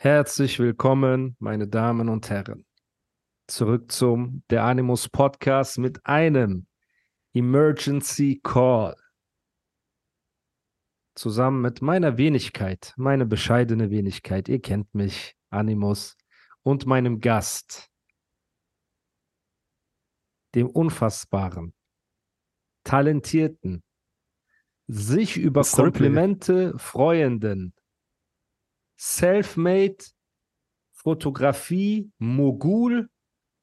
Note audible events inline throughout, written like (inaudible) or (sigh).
Herzlich willkommen, meine Damen und Herren. Zurück zum Der Animus Podcast mit einem Emergency Call. Zusammen mit meiner Wenigkeit, meine bescheidene Wenigkeit, ihr kennt mich, Animus, und meinem Gast, dem unfassbaren, talentierten, sich über Komplimente freuenden, Selfmade, Fotografie, Mogul,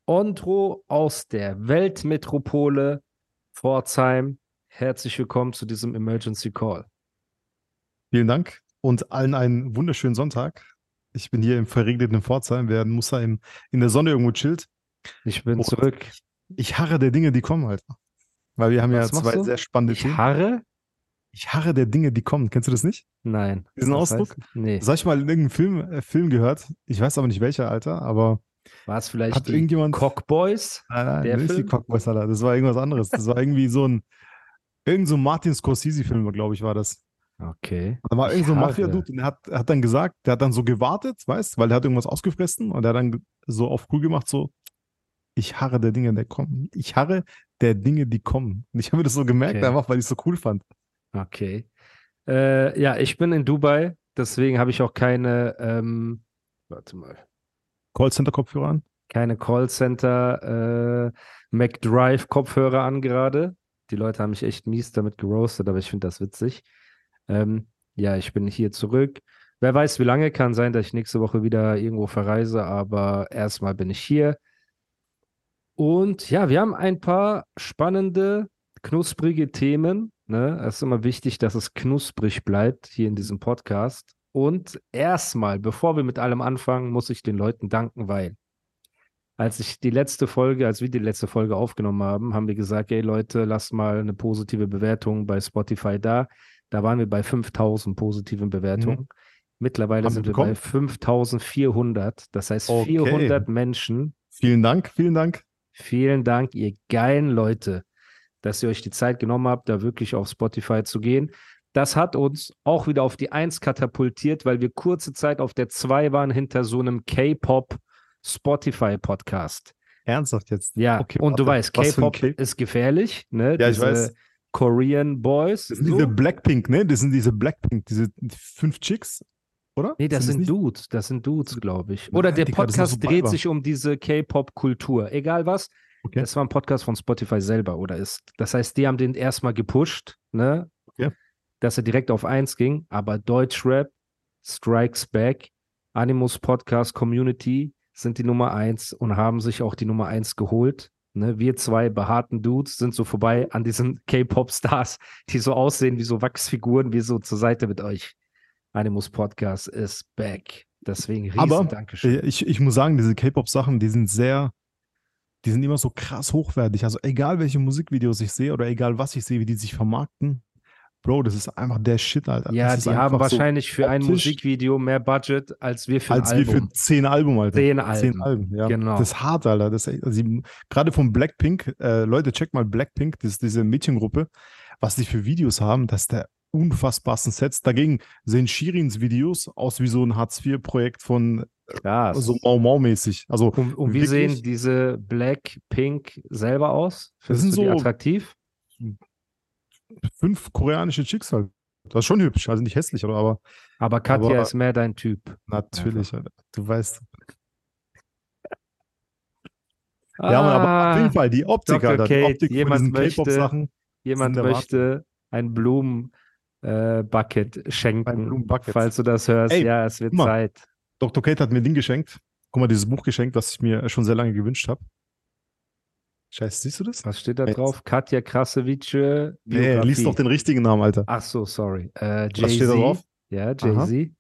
Ondro aus der Weltmetropole Pforzheim. Herzlich willkommen zu diesem Emergency Call. Vielen Dank und allen einen wunderschönen Sonntag. Ich bin hier im verregneten Pforzheim, während Musa im, in der Sonne irgendwo chillt. Ich bin und zurück. Ich harre der Dinge, die kommen halt. Weil wir haben Was ja zwei du? sehr spannende Ich Themen. harre? Ich harre der Dinge, die kommen. Kennst du das nicht? Nein. Diesen Was Ausdruck? heißt- Nee. Das habe ich mal in irgendeinem Film, äh, Film gehört. Ich weiß aber nicht welcher, Alter, aber War es vielleicht Hat die irgendjemand- Cockboys? nein, nein, Der nicht die Film? Cockboys, Alter. Das war irgendwas anderes. Das war irgendwie so ein, irgend so ein Martin Scorsese-Film, glaube ich, war das. Okay. Da war irgend so ein. Mafia-Dude und der hat, hat dann gesagt, der hat dann so gewartet, weißt weil der hat irgendwas ausgefressen und der hat dann so auf cool gemacht, so, ich harre der Dinge, die kommen. Ich harre der Dinge, die kommen. Und ich habe mir das so gemerkt, Okay. einfach weil ich es so cool fand. Okay. Äh, ja, ich bin in Dubai, deswegen habe ich auch keine, ähm, warte mal, Callcenter-Kopfhörer an. keine Callcenter äh, McDrive Kopfhörer an gerade. Die Leute haben mich echt mies damit geroastet, aber ich finde das witzig. Ähm, ja, ich bin hier zurück. Wer weiß, wie lange kann sein, dass ich nächste Woche wieder irgendwo verreise, aber erstmal bin ich hier. Und ja, wir haben ein paar spannende, knusprige Themen. Ne? Es ist immer wichtig, dass es knusprig bleibt hier in diesem Podcast. Und erstmal, bevor wir mit allem anfangen, muss ich den Leuten danken, weil als ich die letzte Folge, als wir die letzte Folge aufgenommen haben, haben wir gesagt, ey Leute, lasst mal eine positive Bewertung bei Spotify da. Da waren wir bei 5000 positiven Bewertungen. Mittlerweile Haben sind wir wir bei bekommen? 5400. Das heißt, Okay. 400 Menschen. Vielen Dank, vielen Dank. Vielen Dank, ihr geilen Leute, dass ihr euch die Zeit genommen habt, da wirklich auf Spotify zu gehen. Das hat uns auch wieder auf die Eins katapultiert, weil wir kurze Zeit auf der Zwei waren hinter so einem K-Pop Spotify-Podcast. Ernsthaft jetzt. Ja, Okay, und du weißt, K-Pop ist gefährlich, ne? Ja, ich Diese weiß. Korean Boys. Das sind so. diese Blackpink, ne? Das sind diese Blackpink, diese fünf Chicks, oder? Nee, das sind nicht? Dudes, das sind Dudes, glaube ich. Oder Nein, der das Podcast so dreht sich um diese K-Pop-Kultur. Egal was, Okay. das war ein Podcast von Spotify selber oder ist. Das heißt, die haben den erstmal gepusht, ne? Okay. Dass er direkt auf eins ging, aber Deutschrap, Strikes Back, Animus Podcast Community sind die Nummer eins und haben sich auch die Nummer eins geholt. Ne? Wir zwei behaarten Dudes sind so vorbei an diesen (laughs) K-Pop-Stars, die so aussehen wie so Wachsfiguren, wie so zur Seite mit euch. Animus Podcast ist back. Deswegen riesen Aber Dankeschön. Äh, Ich, ich muss sagen, diese K-Pop-Sachen, die sind sehr, die sind immer so krass hochwertig. Also egal welche Musikvideos ich sehe oder egal was ich sehe, wie die sich vermarkten, Bro, das ist einfach der Shit, Alter. Ja, die haben einfach so wahrscheinlich für ein Musikvideo mehr Budget als wir für ein als wir Album. für zehn Album, Alter. Zehn Zehn Alben. Alben, ja. Genau. Das ist hart, Alter. Das echt, also die, gerade von Blackpink, äh, Leute, checkt mal Blackpink, das ist diese Mädchengruppe, was die für Videos haben, das ist der unfassbarsten Sets. Dagegen sehen Shirins Videos aus wie so ein Hartz-IV-Projekt von Krass. so Mau Mau-mäßig. Also und, und wie sehen diese Black Pink selber aus? Das Findest sind du die so- attraktiv? fünf koreanische Chicks halt. Das ist schon hübsch, also nicht hässlich, oder? Aber Aber Katja Aber- ist mehr dein Typ. natürlich, Alter. du weißt. Ja, Mann, aber auf Ah, jeden Fall, die Optik, Dr. Alter. Die Optik jemand möchte-. Jemand sind möchte ein Blumen-Bucket schenken. Ein Blumenbucket. Falls du das hörst, Ey, ja, es wird. Zeit. Dr. Kate hat mir ein Ding geschenkt. Guck mal, dieses Buch geschenkt, was ich mir schon sehr lange gewünscht habe. Scheiße, siehst du das? Was steht da Jetzt. drauf? Katja Krasavice. Nee, lies doch den richtigen Namen, Alter. Ach so, sorry. Äh, Was steht da drauf? Ja, Jay-Z.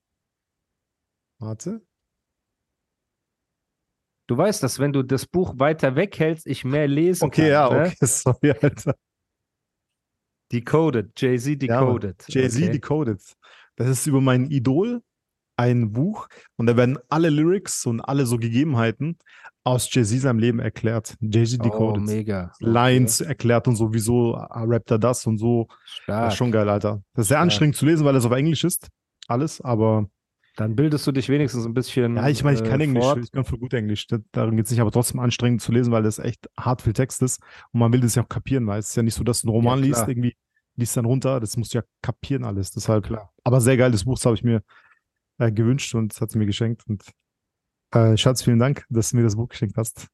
Warte. Du weißt, dass wenn du das Buch weiter weghältst, ich mehr lesen Okay, kann. ja, ne? okay, (laughs) sorry, Alter. Decoded. Jay-Z Ja. Decoded. Jay-Z okay. Decoded. Das ist über mein Idol ein Buch und da werden alle Lyrics und alle so Gegebenheiten aus Jay-Z seinem Leben erklärt. Jay-Z Oh, Decoded. mega. Lines erklärt und so, wieso rappt er das und so. Das Stark. ist schon geil, Alter. Das ist sehr Stark. anstrengend zu lesen, weil es auf Englisch ist. Alles, aber Dann bildest du dich wenigstens ein bisschen. ja, ich meine, ich kann äh, Englisch, ich kann voll gut Englisch. Da- Darum geht es nicht, aber trotzdem anstrengend zu lesen, weil das echt hart viel Text ist und man will das ja auch kapieren, weil es ist ja nicht so, dass du einen Roman Ja, liest, irgendwie liest dann runter, das musst du ja kapieren alles. Deshalb, Klar. aber sehr geiles Buch, das habe ich mir äh, gewünscht und hat sie mir geschenkt. Und äh, Schatz, vielen Dank, dass du mir das Buch geschenkt hast.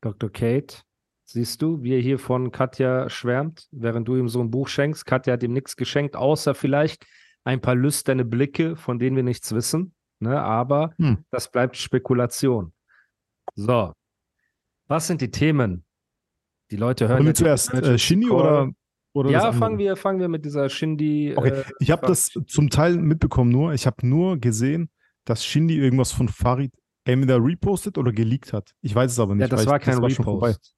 Dr. Kate, siehst du, wie er hier von Katja schwärmt, während du ihm so ein Buch schenkst. Katja hat ihm nichts geschenkt, außer vielleicht ein paar lüsterne Blicke, von denen wir nichts wissen. Ne? Aber Hm. das bleibt Spekulation. So, was sind die Themen? Die Leute hören Wollen wir zuerst äh, Call. oder, oder das Ja, fangen wir, fangen wir mit dieser Shindy. Okay, äh, ich habe das zum Teil mitbekommen nur. Ich habe nur gesehen, dass Shindy irgendwas von Farid entweder repostet oder geleakt hat. Ich weiß es aber nicht. Ja, das war ich, kein vorbei. Repost.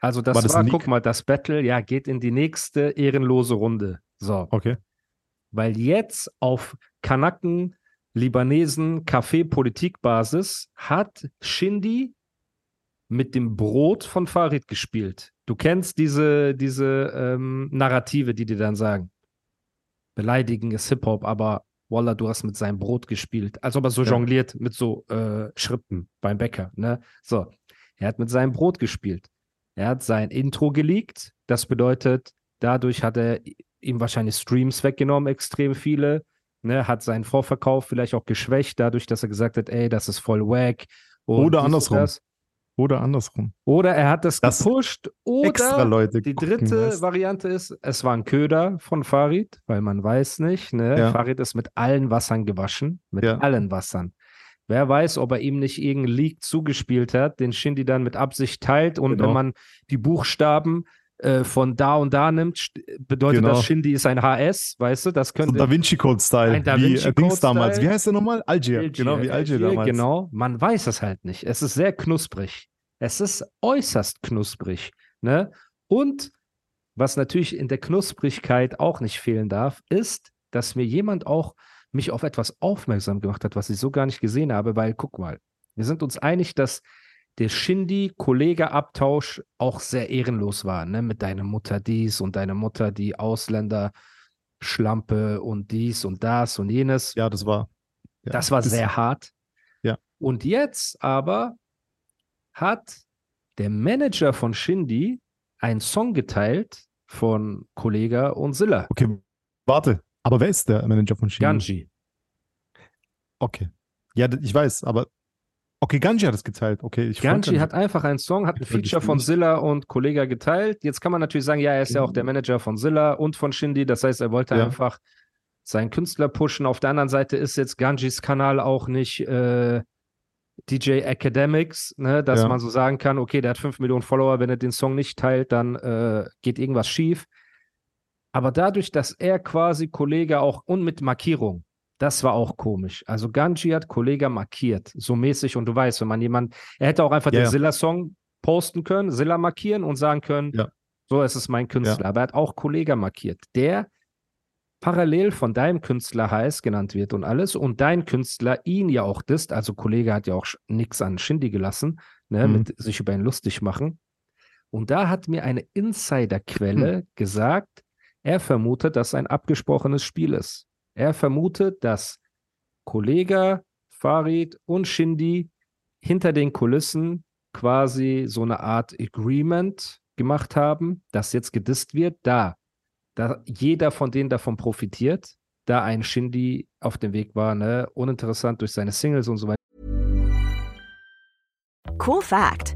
Also das War war, das Leak? guck mal, das Battle, ja, geht in die nächste ehrenlose Runde. So, Okay. weil jetzt auf Kanaken, Libanesen, Kaffee-Politikbasis hat Shindy mit dem Brot von Farid gespielt. Du kennst diese, diese ähm, Narrative, die dir dann sagen. Beleidigen ist Hip-Hop, aber Wallah, du hast mit seinem Brot gespielt. Als ob er so Ja. jongliert mit so äh, Schritten beim Bäcker. Ne? So, er hat mit seinem Brot gespielt. Er hat sein Intro geleakt. Das bedeutet, dadurch hat er ihm wahrscheinlich Streams weggenommen, extrem viele. Ne, hat seinen Vorverkauf vielleicht auch geschwächt, dadurch, dass er gesagt hat, ey, das ist voll wack. Oder andersrum. das. Oder andersrum. Oder er hat das, Das gepusht. Extra Oder Leute. die dritte weißt? Variante ist, es war ein Köder von Farid, weil man weiß nicht. Ne? Ja. Farid ist mit allen Wassern gewaschen. Mit Ja. allen Wassern. Wer weiß, ob er ihm nicht irgendeinen Leak zugespielt hat, den Shindy dann mit Absicht teilt. Und Genau. wenn man die Buchstaben äh, von da und da nimmt, bedeutet Genau. das, Shindy ist ein HS, weißt du? Das So könnte Da Vinci Code-Style. Ein Da wie Vinci äh, Dings damals. Wie heißt der nochmal? Algier. Algier, Genau, wie Algier, Algier, damals. Genau, man weiß es halt nicht. Es ist sehr knusprig. Es ist äußerst knusprig. Ne? Und was natürlich in der Knusprigkeit auch nicht fehlen darf, ist, dass mir jemand auch mich auf etwas aufmerksam gemacht hat, was ich so gar nicht gesehen habe, weil guck mal, wir sind uns einig, dass der Shindy-Kollege-Abtausch auch sehr ehrenlos war, ne? Mit deiner Mutter dies und deine Mutter die Ausländer Schlampe und dies und das und jenes. Ja, das war. Ja, Das war sehr hart. Ja. Und jetzt aber hat der Manager von Shindy einen Song geteilt von Kollega und Silla. Okay, warte. Aber wer ist der Manager von Shindy? Ganji. Okay. Ja, ich weiß, aber. Okay, Ganji hat es geteilt. Okay, ich Ganji hat einfach einen Song, hat ein Feature von. Silla und Kollega geteilt. Jetzt kann man natürlich sagen, ja, er ist ja auch der Manager von Silla und von Shindy. Das heißt, er wollte Ja. einfach seinen Künstler pushen. Auf der anderen Seite ist jetzt Ganjis Kanal auch nicht äh, DJ Academics, ne, dass Ja. man so sagen kann, okay, der hat 5 Millionen Follower, wenn er den Song nicht teilt, dann äh, geht irgendwas schief. Aber dadurch, dass er quasi Kollege auch und mit Markierung, das war auch komisch. Also Ganji hat Kollege markiert, so mäßig. Und du weißt, wenn man jemand, er hätte auch einfach Ja, den ja. Silla-Song posten können, Silla markieren und sagen können, Ja. so, es ist mein Künstler. Aber er hat auch Kollege markiert, der parallel von deinem Künstler heiß genannt wird und alles und dein Künstler ihn ja auch disst, also Kollege hat ja auch nichts an Shindy gelassen, ne, Mhm. mit sich über ihn lustig machen. Und da hat mir eine Insiderquelle Hm. gesagt, er vermutet, dass ein abgesprochenes Spiel ist. Er vermutet, dass Kollege, Farid und Shindy hinter den Kulissen quasi so eine Art Agreement gemacht haben, das jetzt gedisst wird, da, da jeder von denen davon profitiert, da ein Shindy auf dem Weg war, ne, uninteressant durch seine Singles und so weiter. Cool fact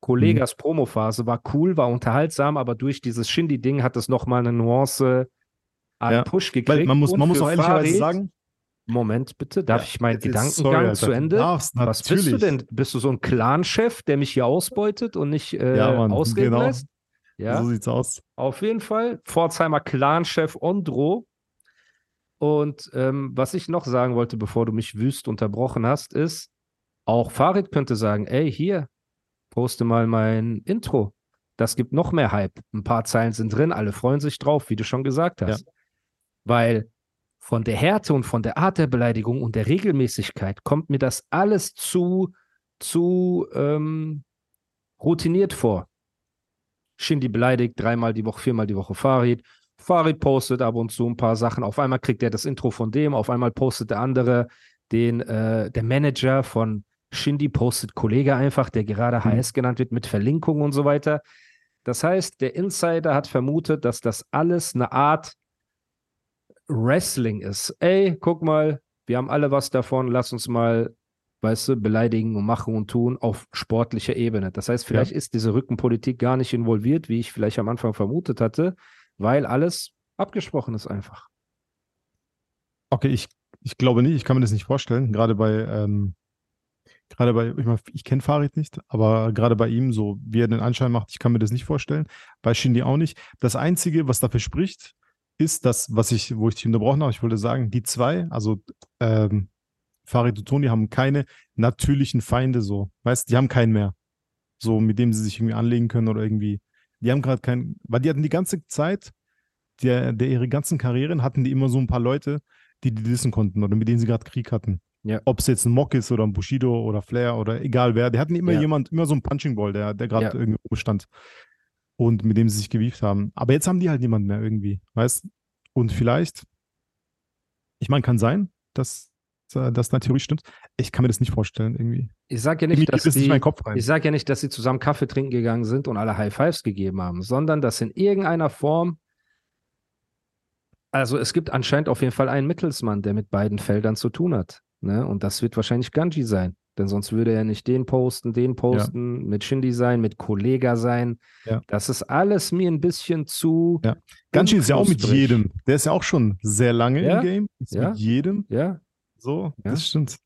Kollegas Mhm. Promophase war cool, war unterhaltsam, aber durch dieses Shindy-Ding hat es nochmal eine Nuance an Ja, Push gekriegt. Weil man muss, man muss auch ehrlicherweise sagen, Moment bitte, darf Ja, ich meinen Gedankengang sorry, zu Ende? darfst, Was bist du denn? Bist du so ein Clan-Chef, der mich hier ausbeutet und nicht äh, Ja, Mann, ausreden genau. lässt? Ja, so sieht's aus. auf jeden Fall. Pforzheimer Clan-Chef Ondro. Und ähm, was ich noch sagen wollte, bevor du mich wüst unterbrochen hast, ist, auch Farid könnte sagen, ey, hier, poste mal mein Intro. Das gibt noch mehr Hype. Ein paar Zeilen sind drin, alle freuen sich drauf, wie du schon gesagt hast. Weil von der Härte und von der Art der Beleidigung und der Regelmäßigkeit kommt mir das alles zu, zu ähm, routiniert vor. Shindy beleidigt dreimal die Woche, viermal die Woche Farid. Farid postet ab und zu ein paar Sachen. Auf einmal kriegt er das Intro von dem, auf einmal postet der andere den, äh, der Manager von Shindy postet Kollege einfach, der gerade HS genannt wird, mit Verlinkung und so weiter. Das heißt, der Insider hat vermutet, dass das alles eine Art Wrestling ist. Ey, guck mal, wir haben alle was davon, lass uns mal, weißt du, beleidigen und machen und tun auf sportlicher Ebene. Das heißt, vielleicht ist diese Rückenpolitik gar nicht involviert, wie ich vielleicht am Anfang vermutet hatte, weil alles abgesprochen ist einfach. Okay, ich, ich glaube nicht, ich kann mir das nicht vorstellen. Gerade bei, ähm, gerade bei, ich, mein, ich kenne Farid nicht, aber gerade bei ihm, so wie er den Anschein macht, ich kann mir das nicht vorstellen. Bei Shindy auch nicht. Das Einzige, was dafür spricht, ist das, was ich, wo ich dich unterbrochen habe, ich wollte sagen, die zwei, also ähm, Farid und Toni haben keine natürlichen Feinde, so, weißt, die haben keinen mehr. So, mit dem sie sich irgendwie anlegen können oder irgendwie. Die haben gerade keinen, weil die hatten die ganze Zeit, der, der ihre ganzen Karrieren hatten die immer so ein paar Leute, die die dissen konnten oder mit denen sie gerade Krieg hatten. Ja. Ob es jetzt ein Mock ist oder ein Bushido oder Flair oder egal wer, die hatten immer Ja. jemand, immer so ein Punching Ball, der, der gerade Ja. irgendwo stand und mit dem sie sich gewieft haben. Aber jetzt haben die halt niemanden mehr irgendwie, weißt? Und vielleicht, ich meine, kann sein, dass äh, das natürlich stimmt. Ich kann mir das nicht vorstellen irgendwie. Ich sage ja nicht, dass das nicht die, rein. ich sage ja nicht, dass sie zusammen Kaffee trinken gegangen sind und alle High Fives gegeben haben, sondern dass in irgendeiner Form, also es gibt anscheinend auf jeden Fall einen Mittelsmann, der mit beiden Feldern zu tun hat. Ne? Und das wird wahrscheinlich Ganji sein. Denn sonst würde er nicht den posten, den posten, mit Shindy sein, mit Kollega sein. Ja. Das ist alles mir ein bisschen zu. Ja. Ganji ist ja auch mit jedem. Der ist ja auch schon sehr lange Ja. im Game. Ist Ja. mit jedem. Ja, So, Ja. das stimmt.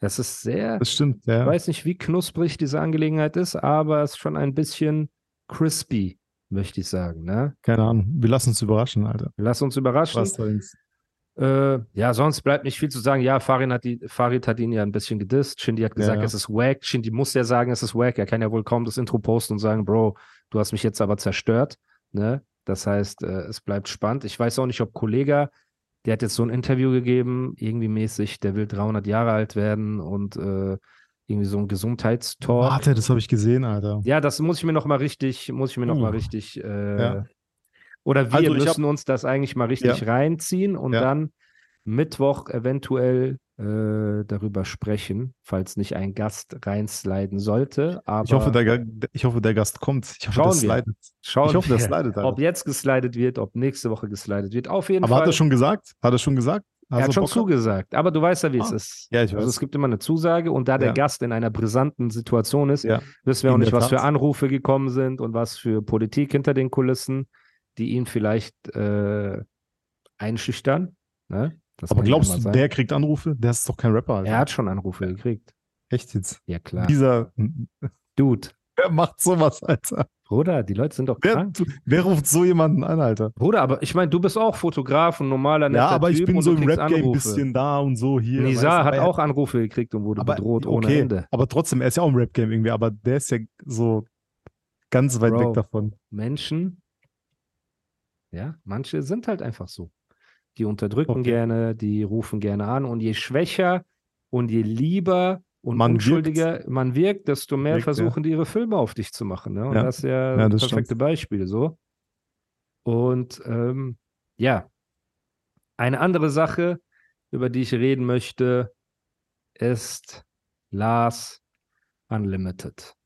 das ist sehr. Das stimmt, Ich ja. weiß nicht, wie knusprig diese Angelegenheit ist, aber es ist schon ein bisschen crispy, möchte ich sagen. Ne? Keine Ahnung. Wir lassen uns überraschen, Alter. Lass uns überraschen. Was. Äh, ja, sonst bleibt nicht viel zu sagen. Ja, Farid hat, die, Farid hat ihn ja ein bisschen gedisst. Shindy hat gesagt, Ja, ja. es ist wack. Shindy muss ja sagen, es ist wack. Er kann ja wohl kaum das Intro posten und sagen, Bro, du hast mich jetzt aber zerstört. Ne? Das heißt, äh, es bleibt spannend. Ich weiß auch nicht, ob Kollega, der hat jetzt so ein Interview gegeben, irgendwie mäßig, der will 300 Jahre alt werden und äh, irgendwie so ein Gesundheitstalk. Warte, das habe ich gesehen, Alter. Ja, das muss ich mir noch mal richtig, muss ich mir noch mal Uh. richtig, äh, Ja. Oder wir Also ich hab- müssen uns das eigentlich mal richtig reinziehen und Ja. dann Mittwoch eventuell äh, darüber sprechen, falls nicht ein Gast reinsliden sollte. Aber Ich hoffe, der, ich hoffe, der Gast kommt. Ich hoffe, Schauen das wir. slidet. schauen ich hoffe, wir, das slidet, Alter. ob jetzt geslidet wird, ob nächste Woche geslidet wird. Auf jeden Aber Fall. hat er schon gesagt? Hat er schon gesagt? Er hat schon Bock zugesagt, aber du weißt ja, wie es Ah. ist. Ja, ich Also weiß. es gibt immer eine Zusage und da der Ja. Gast in einer brisanten Situation ist, Ja. wissen wir auch In nicht, der was für Tat. Anrufe gekommen sind und was für Politik hinter den Kulissen, die ihn vielleicht äh, einschüchtern. Ne? Aber glaubst du, der kriegt Anrufe? Der ist doch kein Rapper, Alter. er hat schon Anrufe gekriegt. Echt jetzt. Ja, klar. Dieser, Dude, wer (laughs) macht sowas, Alter? Bruder, die Leute sind doch Wer, krank. wer ruft so jemanden an, Alter? Bruder, aber ich meine, du bist auch Fotograf und normaler netter Ja, aber ich bin so im Rap-Game ein bisschen da und so hier. Nizar du, hat auch Anrufe gekriegt und wurde aber, bedroht ohne okay, Ende. Aber trotzdem, er ist ja auch im Rap-Game irgendwie, aber der ist ja so ganz weit Bro. weg davon. Menschen, ja, manche sind halt einfach so. Die unterdrücken Okay. gerne, die rufen gerne an und je schwächer und je lieber Und Man unschuldiger man wirkt, desto mehr Wirkt, versuchen die ihre Filme auf dich zu machen. Ne? Und Ja. das ist ja, Ja, das perfekte Beispiel so. Und ähm, ja, eine andere Sache, über die ich reden möchte, ist Lars Unlimited.